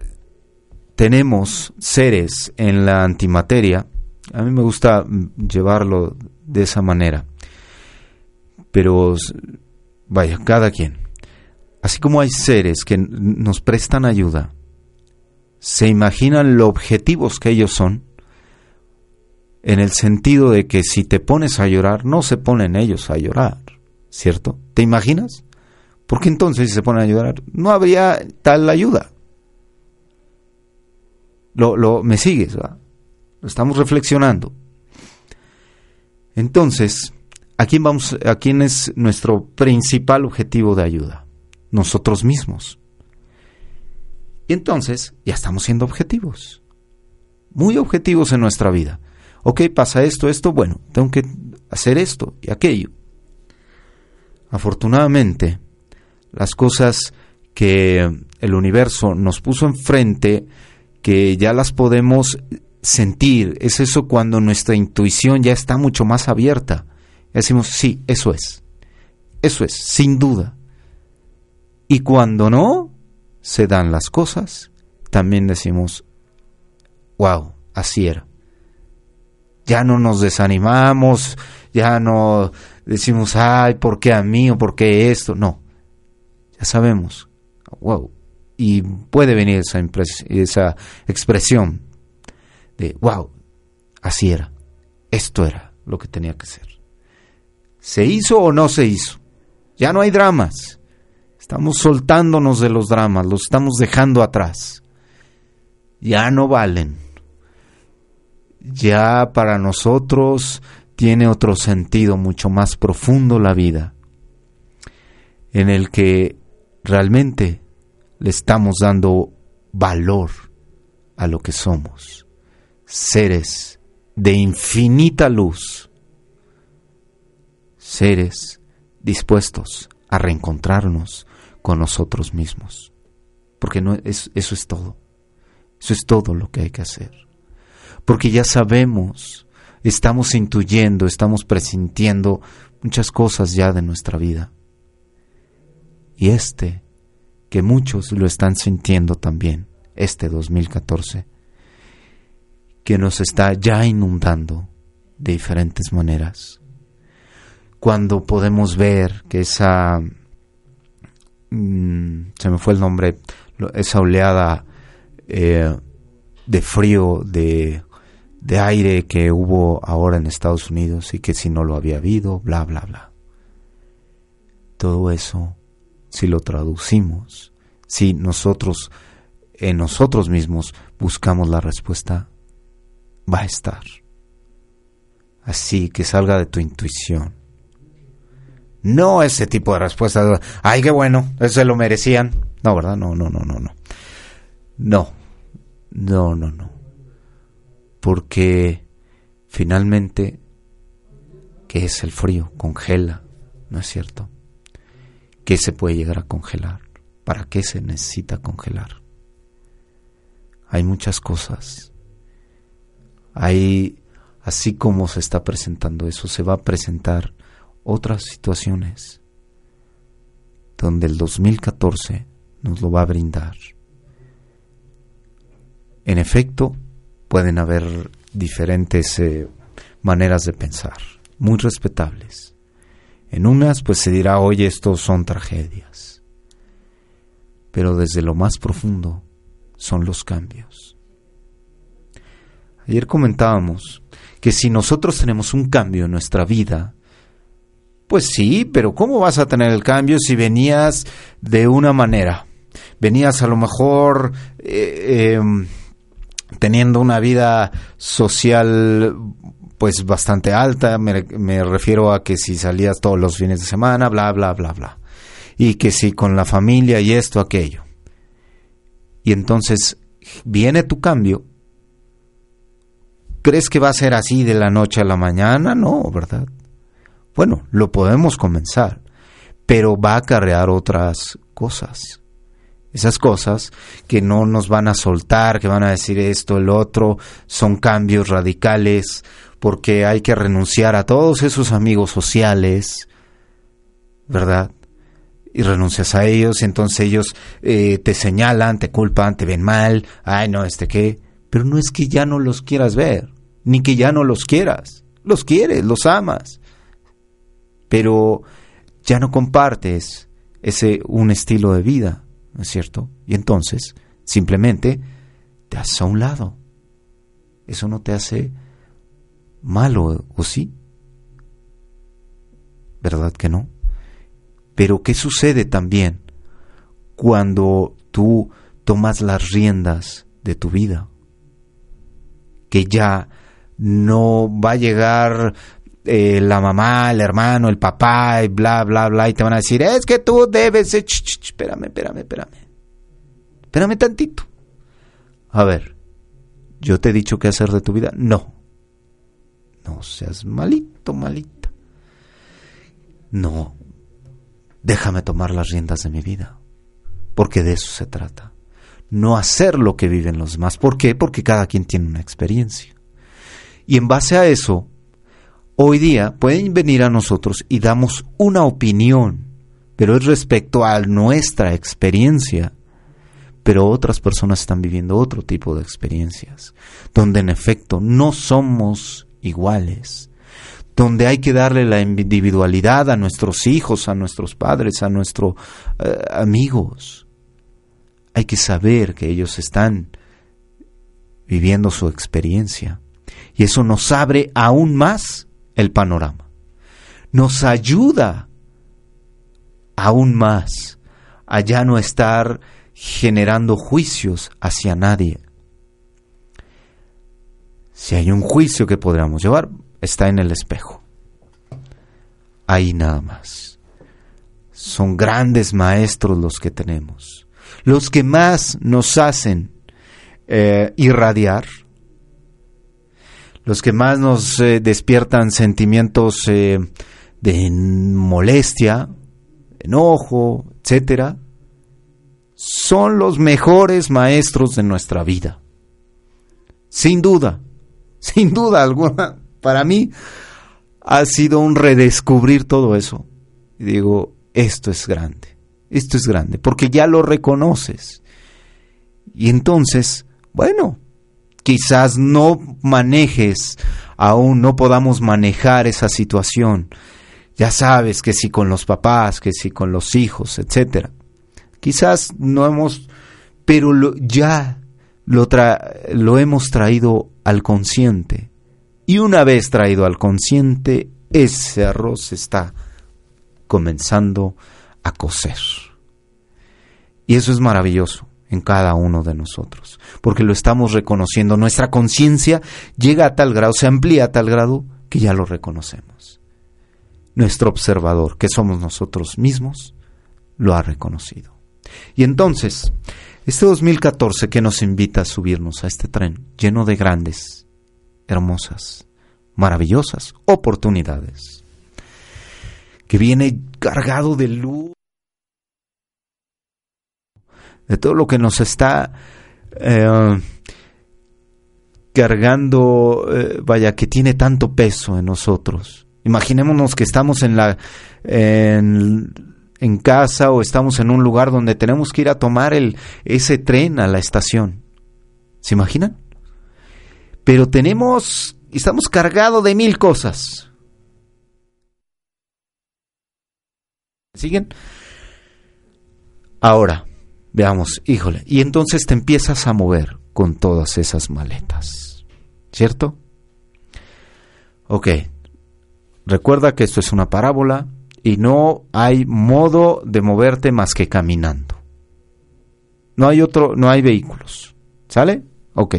Speaker 3: tenemos seres en la antimateria, a mí me gusta llevarlo de esa manera, pero vaya, cada quien. Así como hay seres que nos prestan ayuda, se imaginan lo objetivos que ellos son, en el sentido de que si te pones a llorar, no se ponen ellos a llorar ¿cierto? ¿Te imaginas? ¿Por qué entonces si se ponen a ayudar? No habría tal ayuda. Lo, lo, me sigues, ¿va? Lo estamos reflexionando. Entonces, ¿a quién vamos, a quién es nuestro principal objetivo de ayuda? Nosotros mismos. Y entonces ya estamos siendo objetivos. Muy objetivos en nuestra vida. Ok, pasa esto, esto, bueno, tengo que hacer esto y aquello. Afortunadamente, las cosas que el universo nos puso enfrente, que ya las podemos sentir, es eso cuando nuestra intuición ya está mucho más abierta. decimos, sí, eso es. Eso es, sin duda. Y cuando no se dan las cosas, también decimos, wow, así era. Ya no nos desanimamos, ya no decimos, ay, ¿por qué a mí o por qué esto? No, ya sabemos, wow. Y puede venir esa, expresión de, wow, así era, esto era lo que tenía que ser. ¿Se hizo o no se hizo? Ya no hay dramas. Estamos soltándonos de los dramas, los estamos dejando atrás. Ya no valen. Ya para nosotros tiene otro sentido mucho más profundo la vida, en el que realmente le estamos dando valor a lo que somos, seres de infinita luz, seres dispuestos a reencontrarnos con nosotros mismos, porque no es, eso es todo, eso es todo lo que hay que hacer, porque ya sabemos estamos intuyendo, estamos presintiendo muchas cosas ya de nuestra vida. Y este, que muchos lo están sintiendo también, este 2014, que nos está ya inundando de diferentes maneras. Cuando podemos ver que esa, mm, se me fue el nombre, esa oleada eh, de frío, de de aire que hubo ahora en Estados Unidos y que si no lo había habido, bla, bla, bla. Todo eso, si lo traducimos, si nosotros en nosotros mismos buscamos la respuesta, va a estar. Así que salga de tu intuición. No ese tipo de respuesta. Ay, qué bueno, eso se lo merecían. No, ¿verdad? No, no, no, no, no. No, no, no, no. Porque finalmente, ¿qué es el frío? Congela, ¿no es cierto? ¿Qué se puede llegar a congelar? ¿Para qué se necesita congelar? Hay muchas cosas. Hay, así como se está presentando eso, se va a presentar otras situaciones donde el 2014 nos lo va a brindar. En efecto, pueden haber diferentes eh, maneras de pensar, muy respetables. En unas, pues se dirá, oye, estos son tragedias. Pero desde lo más profundo son los cambios. Ayer comentábamos que si nosotros tenemos un cambio en nuestra vida, pues sí, pero ¿cómo vas a tener el cambio si venías de una manera? Venías a lo mejor eh, em, teniendo una vida social pues bastante alta, me, me, refiero a que si salías todos los fines de semana, bla, bla, bla, bla. Y que si con la familia y esto, aquello. Y entonces viene tu cambio. ¿Crees que va a ser así de la noche a la mañana? No, ¿verdad? Bueno, lo podemos comenzar, pero va a acarrear otras cosas. Esas cosas que no nos van a soltar, que van a decir esto, el otro, son cambios radicales, porque hay que renunciar a todos esos amigos sociales, ¿verdad? Y renuncias a ellos, y entonces ellos eh, te señalan, te culpan, te ven mal, ay no, este qué, pero no es que ya no los quieras ver, ni que ya no los quieras, los quieres, los amas, pero ya no compartes ese un estilo de vida, ¿no es cierto? Y entonces simplemente te haces a un lado. Eso no te hace malo, ¿o sí? ¿Verdad que no? Pero ¿qué sucede también cuando tú tomas las riendas de tu vida? Que ya no va a llegar eh, la mamá, el hermano, el papá, y bla, bla, bla, y te van a decir, es que tú debes, espérame, espérame, espérame, espérame tantito. A ver, ¿yo te he dicho qué hacer de tu vida? No. No seas malito, malita. No. Déjame tomar las riendas de mi vida. Porque de eso se trata. No hacer lo que viven los demás. ¿Por qué? Porque cada quien tiene una experiencia. Y en base a eso, hoy día pueden venir a nosotros y damos una opinión, pero es respecto a nuestra experiencia. Pero otras personas están viviendo otro tipo de experiencias, donde en efecto no somos iguales, donde hay que darle la individualidad a nuestros hijos, a nuestros padres, a nuestros eh, amigos. Hay que saber que ellos están viviendo su experiencia. Y eso nos abre aún más el panorama. Nos ayuda aún más a ya no estar generando juicios hacia nadie. Si hay un juicio que podríamos llevar, está en el espejo. Ahí nada más. Son grandes maestros los que tenemos. Los que más nos hacen eh, irradiar los que más nos eh, despiertan sentimientos eh, de molestia, enojo, etcétera, son los mejores maestros de nuestra vida. Sin duda, sin duda alguna, para mí ha sido un redescubrir todo eso. Y digo, esto es grande, esto es grande, porque ya lo reconoces. Y entonces, bueno, quizás no manejes, aún no podamos manejar esa situación. Ya sabes que si con los papás, que si con los hijos, etcétera. Quizás no hemos, pero ya lo, lo hemos traído al consciente. Y una vez traído al consciente, ese arroz está comenzando a cocer. Y eso es maravilloso. En cada uno de nosotros, porque lo estamos reconociendo. Nuestra conciencia llega a tal grado, se amplía a tal grado que ya lo reconocemos. Nuestro observador, que somos nosotros mismos, lo ha reconocido. Y entonces, este 2014 que nos invita a subirnos a este tren lleno de grandes, hermosas, maravillosas oportunidades, que viene cargado de luz, de todo lo que nos está eh, cargando, eh, vaya, que tiene tanto peso en nosotros. Imaginémonos que estamos en la en, en, casa o estamos en un lugar donde tenemos que ir a tomar el, ese tren a la estación. ¿Se imaginan? Pero tenemos, estamos cargados de mil cosas. ¿Siguen? Ahora, veamos, híjole, y entonces te empiezas a mover con todas esas maletas. ¿Cierto? Ok. Recuerda que esto es una parábola y no hay modo de moverte más que caminando. No hay otro, no hay vehículos. ¿Sale? Ok.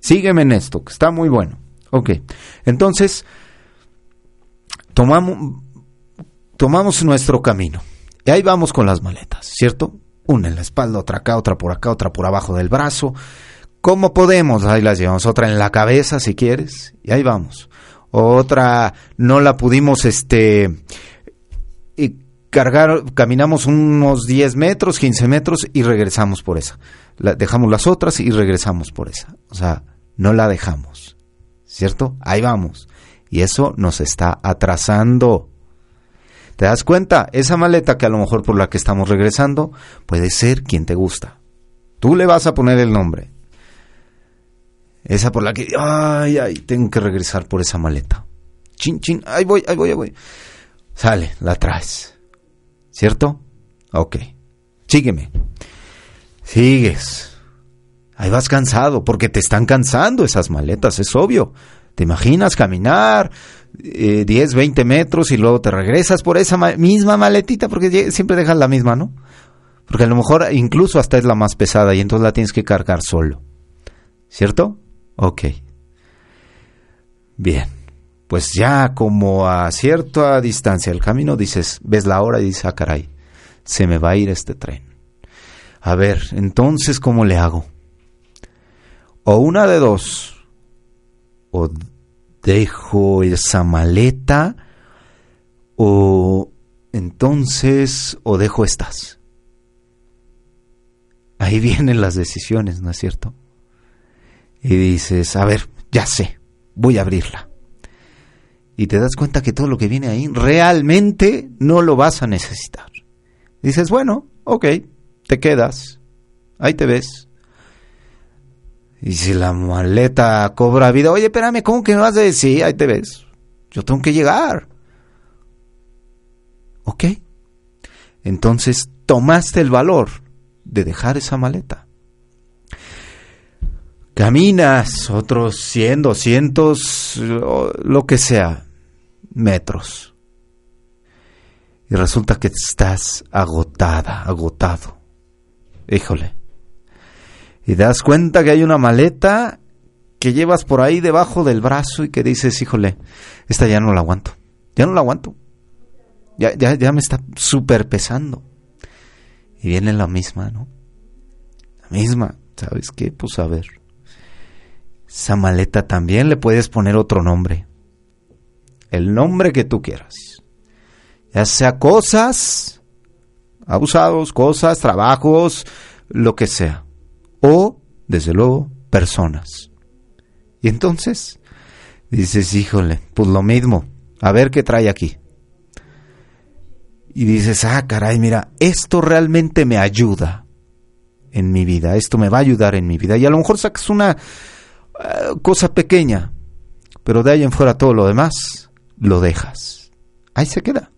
Speaker 3: Sígueme en esto, que está muy bueno. Ok. Entonces, tomamos, tomamos nuestro camino. Y ahí vamos con las maletas, ¿cierto? Una en la espalda, otra acá, otra por acá, otra por abajo del brazo. ¿Cómo podemos? Ahí las llevamos. Otra en la cabeza, si quieres. Y ahí vamos. Otra no la pudimos, este, y cargar, caminamos unos 10 metros, 15 metros y regresamos por esa. La, dejamos las otras y regresamos por esa. O sea, no la dejamos. ¿Cierto? Ahí vamos. Y eso nos está atrasando. ¿Te das cuenta? Esa maleta que a lo mejor por la que estamos regresando puede ser quien te gusta. Tú le vas a poner el nombre. Esa por la que, ay, ay, tengo que regresar por esa maleta. Chin, chin, ahí voy, ahí voy, ahí voy. Sale, la traes. ¿Cierto? Ok. Sígueme. Sigues. Ahí vas cansado, porque te están cansando esas maletas, es obvio. ¿Te imaginas caminar eh, 10, 20 metros y luego te regresas por esa ma misma maletita? Porque siempre dejas la misma, ¿no? Porque a lo mejor incluso hasta es la más pesada y entonces la tienes que cargar solo. ¿Cierto? Ok. Bien. Pues ya como a cierta distancia del camino dices, ves la hora y dices, ah, caray, se me va a ir este tren. A ver, entonces, ¿cómo le hago? O una de dos. O dejo esa maleta. O entonces, o dejo estas. Ahí vienen las decisiones, ¿no es cierto? Y dices, a ver, ya sé, voy a abrirla. Y te das cuenta que todo lo que viene ahí realmente no lo vas a necesitar. Dices, bueno, ok, te quedas, ahí te ves. Y si la maleta cobra vida, oye, espérame, ¿cómo que me vas a decir? Ahí te ves. Yo tengo que llegar. ¿Ok? Entonces tomaste el valor de dejar esa maleta. Caminas otros 100, 200, lo que sea, metros. Y resulta que estás agotada, agotado. Híjole. Y das cuenta que hay una maleta que llevas por ahí debajo del brazo y que dices, híjole, esta ya no la aguanto. Ya no la aguanto. Ya, ya, ya me está súper pesando. Y viene la misma, ¿no? La misma. ¿Sabes qué? Pues a ver. Esa maleta también le puedes poner otro nombre. El nombre que tú quieras. Ya sea cosas, abusados, cosas, trabajos, lo que sea. O, desde luego, personas. Y entonces dices, híjole, pues lo mismo. A ver qué trae aquí. Y dices, ah, caray, mira, esto realmente me ayuda en mi vida. Esto me va a ayudar en mi vida. Y a lo mejor sacas una cosa pequeña, pero de ahí en fuera todo lo demás lo dejas. Ahí se queda.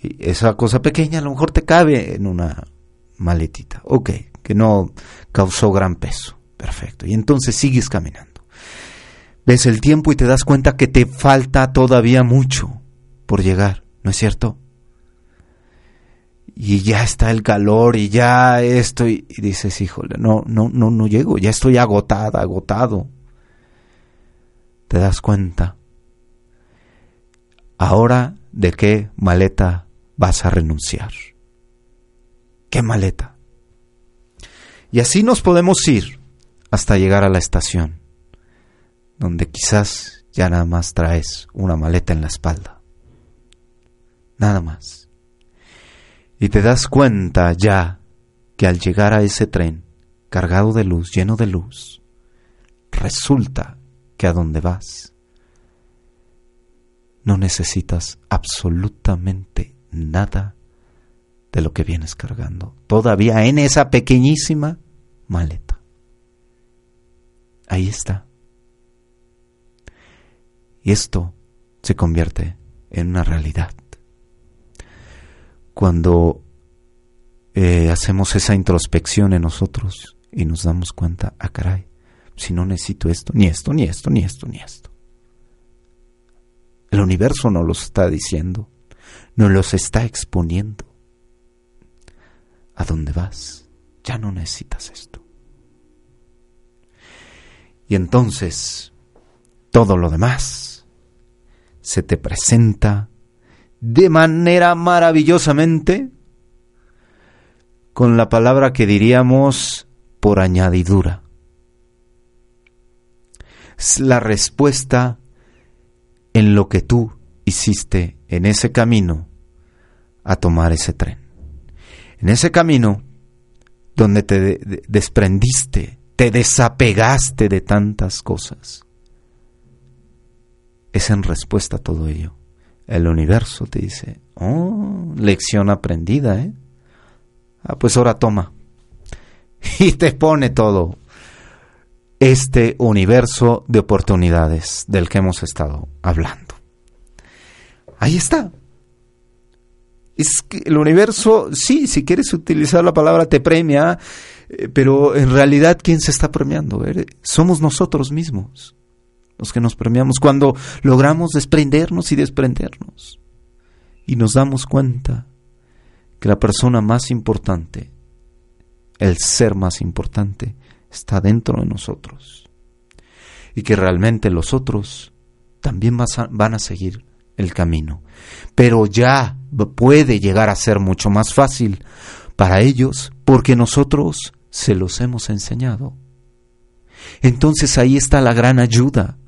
Speaker 3: Y esa cosa pequeña a lo mejor te cabe en una maletita. Ok, que no causó gran peso. Perfecto. Y entonces sigues caminando. Ves el tiempo y te das cuenta que te falta todavía mucho por llegar, ¿no es cierto? y ya está el calor y ya estoy y dices, híjole, no, no, no, no llego, ya estoy agotada, agotado. Te das cuenta. Ahora, ¿de qué maleta vas a renunciar? ¿Qué maleta? Y así nos podemos ir hasta llegar a la estación, donde quizás ya nada más traes una maleta en la espalda. Nada más. Y te das cuenta ya que al llegar a ese tren, cargado de luz, lleno de luz, resulta que a donde vas no necesitas absolutamente nada de lo que vienes cargando, todavía en esa pequeñísima maleta. Ahí está. Y esto se convierte en una realidad. Cuando eh, hacemos esa introspección en nosotros y nos damos cuenta, ah, caray, si no necesito esto, ni esto, ni esto, ni esto, ni esto. El universo nos los está diciendo, nos los está exponiendo. ¿A dónde vas? Ya no necesitas esto. Y entonces, todo lo demás se te presenta de manera maravillosamente con la palabra que diríamos por añadidura. La respuesta en lo que tú hiciste en ese camino a tomar ese tren. En ese camino donde te desprendiste, te desapegaste de tantas cosas. Es en respuesta a todo ello. El universo te dice, oh, lección aprendida, ¿eh? Ah, pues ahora toma. Y te pone todo este universo de oportunidades del que hemos estado hablando. Ahí está. Es que el universo, sí, si quieres utilizar la palabra te premia, eh, pero en realidad, ¿quién se está premiando? Somos nosotros mismos los que nos premiamos cuando logramos desprendernos y desprendernos. Y nos damos cuenta que la persona más importante, el ser más importante, está dentro de nosotros. Y que realmente los otros también van a seguir el camino. Pero ya puede llegar a ser mucho más fácil para ellos porque nosotros se los hemos enseñado. Entonces ahí está la gran ayuda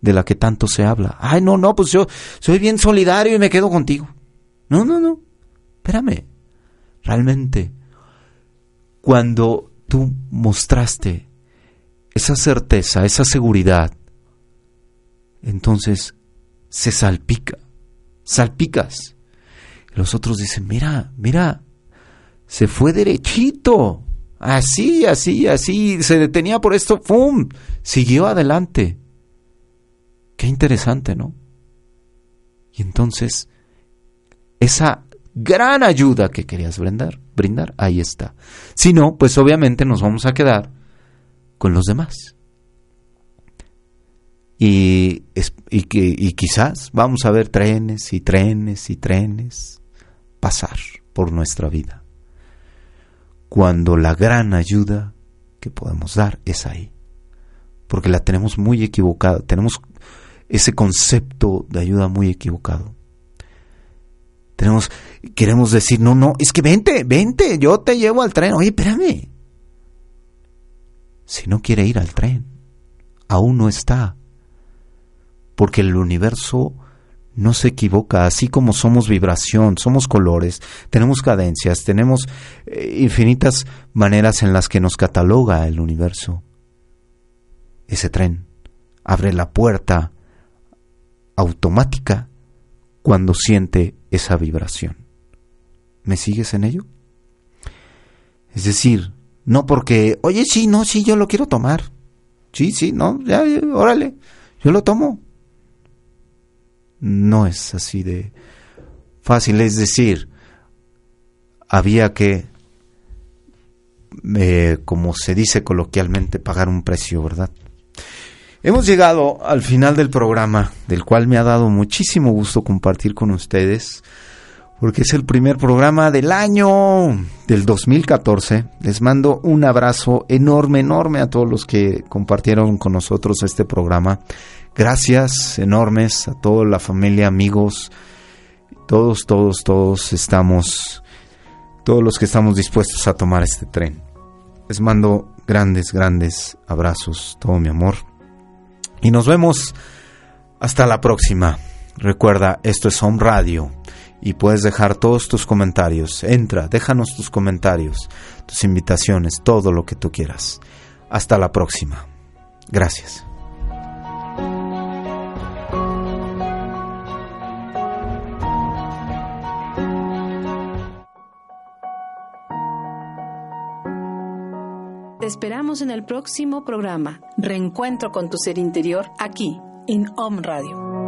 Speaker 3: de la que tanto se habla. Ay, no, no, pues yo soy bien solidario y me quedo contigo. No, no, no. Espérame. Realmente, cuando tú mostraste esa certeza, esa seguridad, entonces se salpica, salpicas. los otros dicen, mira, mira, se fue derechito, así, así, así, se detenía por esto, ¡pum! Siguió adelante. Qué interesante, ¿no? Y entonces, esa gran ayuda que querías brindar, brindar, ahí está. Si no, pues obviamente nos vamos a quedar con los demás. Y, y, y quizás vamos a ver trenes y trenes y trenes pasar por nuestra vida. Cuando la gran ayuda que podemos dar es ahí. Porque la tenemos muy equivocada. Tenemos ese concepto de ayuda muy equivocado. Tenemos, queremos decir, no, no, es que vente, vente, yo te llevo al tren. Oye, espérame. Si no quiere ir al tren, aún no está. Porque el universo no se equivoca, así como somos vibración, somos colores, tenemos cadencias, tenemos eh, infinitas maneras en las que nos cataloga el universo. Ese tren abre la puerta automática cuando siente esa vibración. ¿Me sigues en ello? Es decir, no porque, oye, sí, no, sí, yo lo quiero tomar. Sí, sí, no, ya, órale, yo lo tomo. No es así de fácil, es decir, había que, eh, como se dice coloquialmente, pagar un precio, ¿verdad? Hemos llegado al final del programa, del cual me ha dado muchísimo gusto compartir con ustedes. porque es el primer programa del año del 2014. Les mando un abrazo enorme, enorme a todos los que compartieron con nosotros este programa. Gracias enormes a toda la familia, amigos, todos, todos, todos estamos, todos los que estamos dispuestos a tomar este tren. Les mando grandes, grandes abrazos, todo mi amor. Y nos vemos hasta la próxima. Recuerda, esto es Home Radio y puedes dejar todos tus comentarios. Entra, déjanos tus comentarios, tus invitaciones, todo lo que tú quieras. Hasta la próxima. Gracias.
Speaker 2: Esperamos en el próximo programa, Reencuentro con tu ser interior, aquí, en Om Radio.